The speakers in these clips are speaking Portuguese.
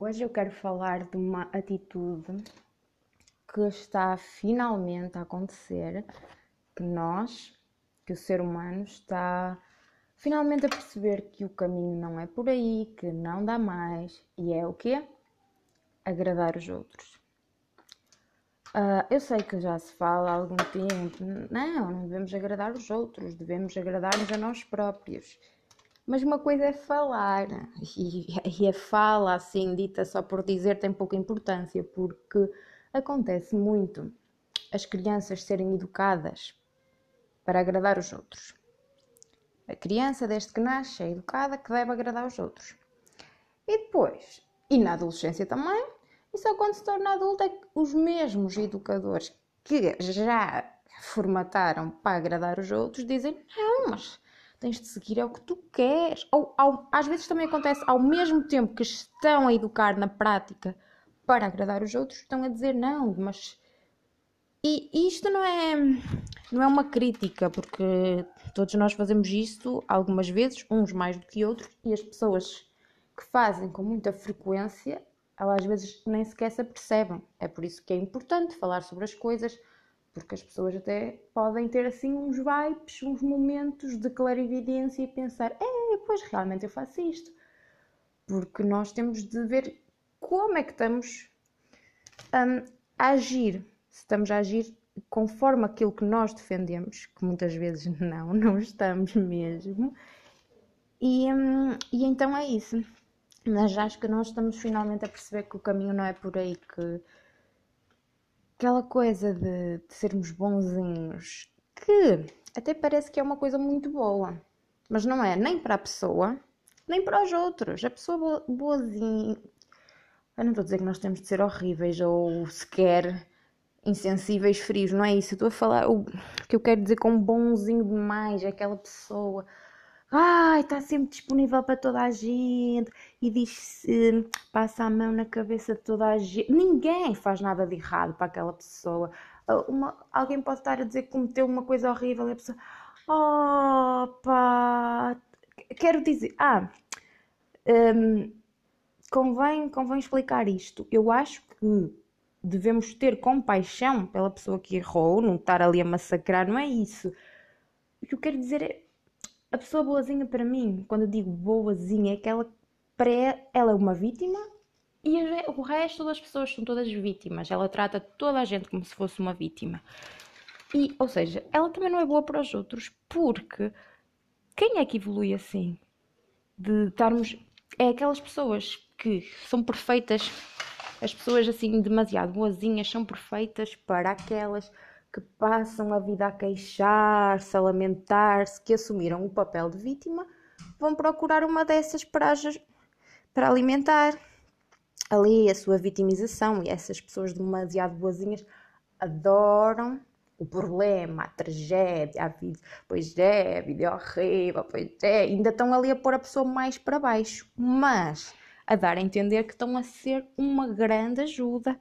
Hoje eu quero falar de uma atitude que está finalmente a acontecer, que nós, que o ser humano está finalmente a perceber que o caminho não é por aí, que não dá mais, e é o quê? Agradar os outros. Uh, eu sei que já se fala há algum tempo, não, não devemos agradar os outros, devemos agradar-nos a nós próprios. Mas uma coisa é falar, e, e a fala assim dita só por dizer tem pouca importância, porque acontece muito as crianças serem educadas para agradar os outros. A criança, desde que nasce, é educada que deve agradar os outros. E depois, e na adolescência também, e só quando se torna adulta é que os mesmos educadores que já formataram para agradar os outros dizem: não, mas tens de seguir é o que tu queres. Ou ao, às vezes também acontece, ao mesmo tempo que estão a educar na prática para agradar os outros, estão a dizer não, mas. E isto não é, não é uma crítica, porque todos nós fazemos isto algumas vezes, uns mais do que outros, e as pessoas que fazem com muita frequência, elas às vezes nem sequer se apercebem. É por isso que é importante falar sobre as coisas, porque as pessoas até podem ter assim uns vibes, uns momentos de clarividência e pensar: é, pois realmente eu faço isto. Porque nós temos de ver como é que estamos um, a agir. Se estamos a agir conforme aquilo que nós defendemos, que muitas vezes não, não estamos mesmo. E, um, e então é isso. Mas acho que nós estamos finalmente a perceber que o caminho não é por aí, que aquela coisa de, de sermos bonzinhos, que até parece que é uma coisa muito boa, mas não é nem para a pessoa, nem para os outros. A pessoa boazinha. Eu não estou a dizer que nós temos de ser horríveis ou sequer insensíveis, frios, não é isso. Eu estou a falar. O que eu quero dizer com bonzinho demais é aquela pessoa ai, está sempre disponível para toda a gente e diz passa a mão na cabeça de toda a gente. Ninguém faz nada de errado para aquela pessoa. Ah, uma, alguém pode estar a dizer que cometeu uma coisa horrível e a pessoa, oh pá, quero dizer, ah, um, convém, convém explicar isto. Eu acho que devemos ter compaixão pela pessoa que errou, não estar ali a massacrar, não é isso. O que eu quero dizer é a pessoa boazinha para mim, quando eu digo boazinha, é que ela, para ela é uma vítima e o resto das pessoas são todas vítimas. Ela trata toda a gente como se fosse uma vítima. E, ou seja, ela também não é boa para os outros, porque quem é que evolui assim? De estarmos. É aquelas pessoas que são perfeitas, as pessoas assim demasiado boazinhas são perfeitas para aquelas que passam a vida a queixar-se, a lamentar-se, que assumiram o papel de vítima, vão procurar uma dessas para, para alimentar ali a sua vitimização. E essas pessoas demasiado boazinhas adoram o problema, a tragédia, a vida. Pois é, a vida é horrível, pois é. Ainda estão ali a pôr a pessoa mais para baixo, mas a dar a entender que estão a ser uma grande ajuda,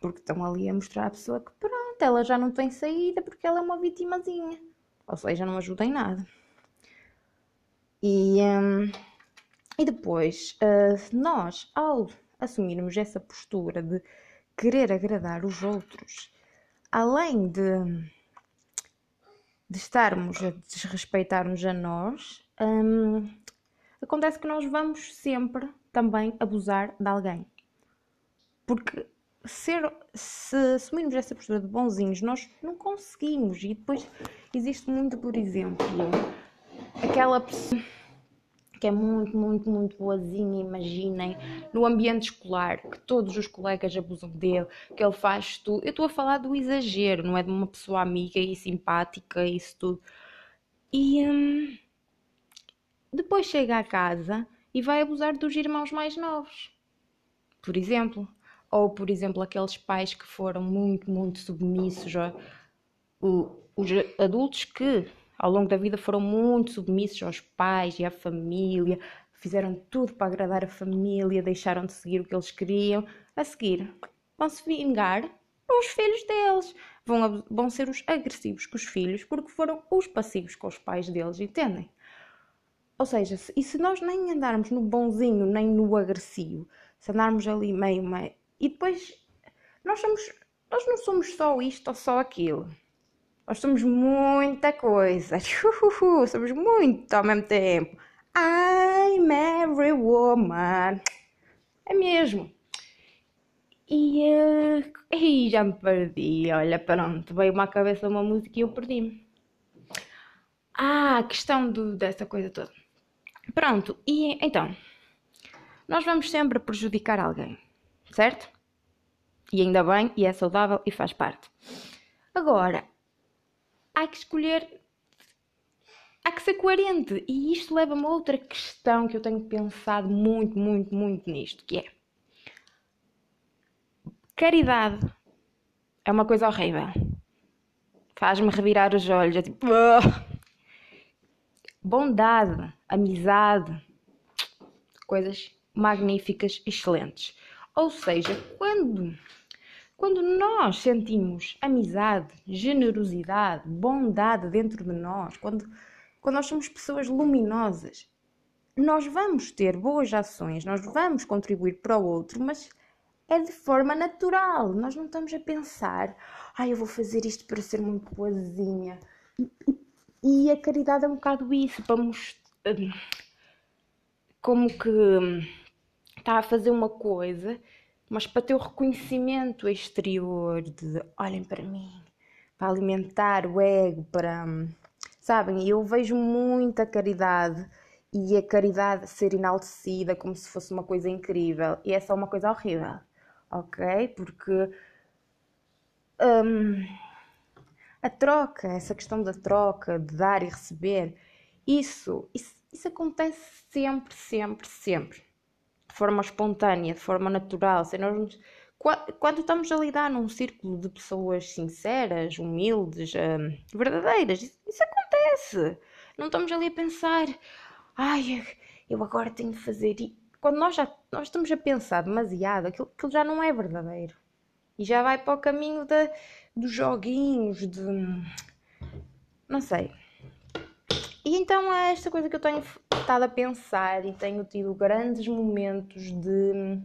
porque estão ali a mostrar à pessoa que pronto ela já não tem saída porque ela é uma vitimazinha. Ou seja, não ajuda em nada. E, um, e depois, uh, nós, ao assumirmos essa postura de querer agradar os outros, além de, de estarmos a desrespeitar-nos a nós, um, acontece que nós vamos sempre também abusar de alguém. Porque ser, se assumirmos essa postura de bonzinhos, nós não conseguimos. E depois existe muito, por exemplo, aquela pessoa que é muito, muito, muito boazinha, imaginem, no ambiente escolar, que todos os colegas abusam dele, que ele faz tudo. Eu estou a falar do exagero, não é de uma pessoa amiga e simpática e isso tudo. E hum, depois chega à casa e vai abusar dos irmãos mais novos. Por exemplo, ou por exemplo aqueles pais que foram muito, muito submissos, ou, os adultos que ao longo da vida foram muito submissos aos pais e à família, fizeram tudo para agradar a família, deixaram de seguir o que eles queriam, a seguir vão se vingar os filhos deles, vão, vão ser os agressivos com os filhos porque foram os passivos com os pais deles, entendem? Ou seja, e se nós nem andarmos no bonzinho nem no agressivo, se andarmos ali meio, meio. E depois, nós somos, nós não somos só isto ou só aquilo. Nós somos muita coisa. somos muito ao mesmo tempo. I'm every woman. É mesmo. E, uh, e já me perdi. Olha, pronto, veio-me à cabeça uma música e eu perdi-me. Ah, a questão do, dessa coisa toda. Pronto, e então, nós vamos sempre prejudicar alguém, certo? E ainda bem, e é saudável e faz parte. Agora, há que escolher, há que ser coerente. E isto leva-me a outra questão que eu tenho pensado muito, muito, muito nisto, que é caridade é uma coisa horrível. Faz-me revirar os olhos, é tipo. Bondade, amizade, coisas magníficas, excelentes. Ou seja, quando quando nós sentimos amizade, generosidade, bondade dentro de nós, quando, quando nós somos pessoas luminosas, nós vamos ter boas ações, nós vamos contribuir para o outro, mas é de forma natural. Nós não estamos a pensar, ah, eu vou fazer isto para ser muito boazinha. E a caridade é um bocado isso, para mostrar hum, como que hum, está a fazer uma coisa mas para ter o reconhecimento exterior de olhem para mim, para alimentar o ego, para. Sabem, eu vejo muita caridade e a caridade ser enaltecida como se fosse uma coisa incrível e é só uma coisa horrível, ok? Porque. Um, a troca, essa questão da troca, de dar e receber, isso, isso, isso acontece sempre, sempre, sempre forma espontânea, de forma natural. Sem nós, quando estamos a lidar num círculo de pessoas sinceras, humildes, hum, verdadeiras, isso, isso, acontece. Não estamos ali a pensar, ai, eu agora tenho de fazer. E quando nós já nós estamos a pensar demasiado, aquilo, aquilo já não é verdadeiro. E já vai para o caminho de, dos joguinhos, de. Não sei. E então é esta coisa que eu tenho estado a pensar e tenho tido grandes momentos de,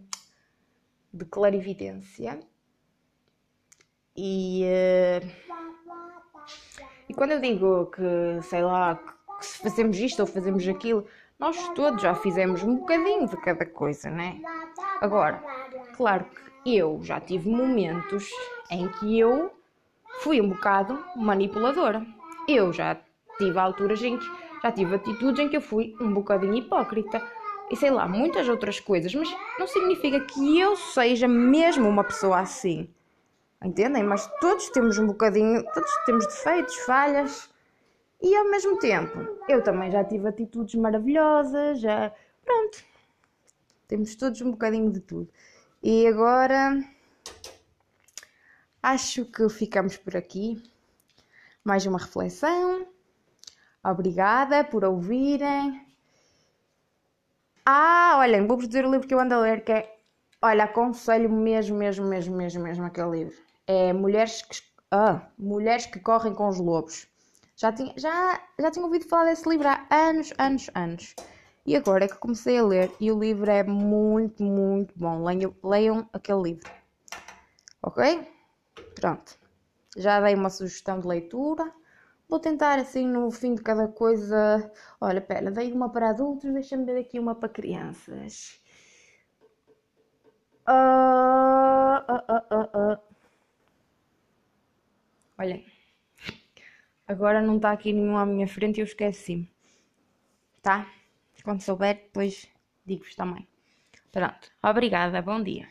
de clarividência. E, uh, e quando eu digo que, sei lá, que se fazemos isto ou fazemos aquilo, nós todos já fizemos um bocadinho de cada coisa, né? Agora, claro que eu já tive momentos em que eu fui um bocado manipuladora. Eu já tive alturas em que já tive atitudes em que eu fui um bocadinho hipócrita e sei lá, muitas outras coisas, mas não significa que eu seja mesmo uma pessoa assim. Entendem? Mas todos temos um bocadinho, todos temos defeitos, falhas. E ao mesmo tempo, eu também já tive atitudes maravilhosas, já. Pronto. Temos todos um bocadinho de tudo. E agora. Acho que ficamos por aqui. Mais uma reflexão. Obrigada por ouvirem. Ah, olhem, vou-vos dizer o livro que eu ando a ler, que é. Olha, aconselho mesmo, mesmo, mesmo, mesmo, mesmo aquele livro. É Mulheres que, ah, Mulheres que Correm com os Lobos. Já tinha, já, já tinha ouvido falar desse livro há anos, anos, anos. E agora é que comecei a ler e o livro é muito, muito bom. Leiam, leiam aquele livro. Ok? Pronto. Já dei uma sugestão de leitura. Vou tentar assim no fim de cada coisa. Olha, pera, dei uma para adultos, deixa-me ver aqui uma para crianças. Uh, uh, uh, Olhem, agora não está aqui nenhum à minha frente e eu esqueci-me. Tá? Quando souber, depois digo-vos também. Pronto, obrigada, bom dia.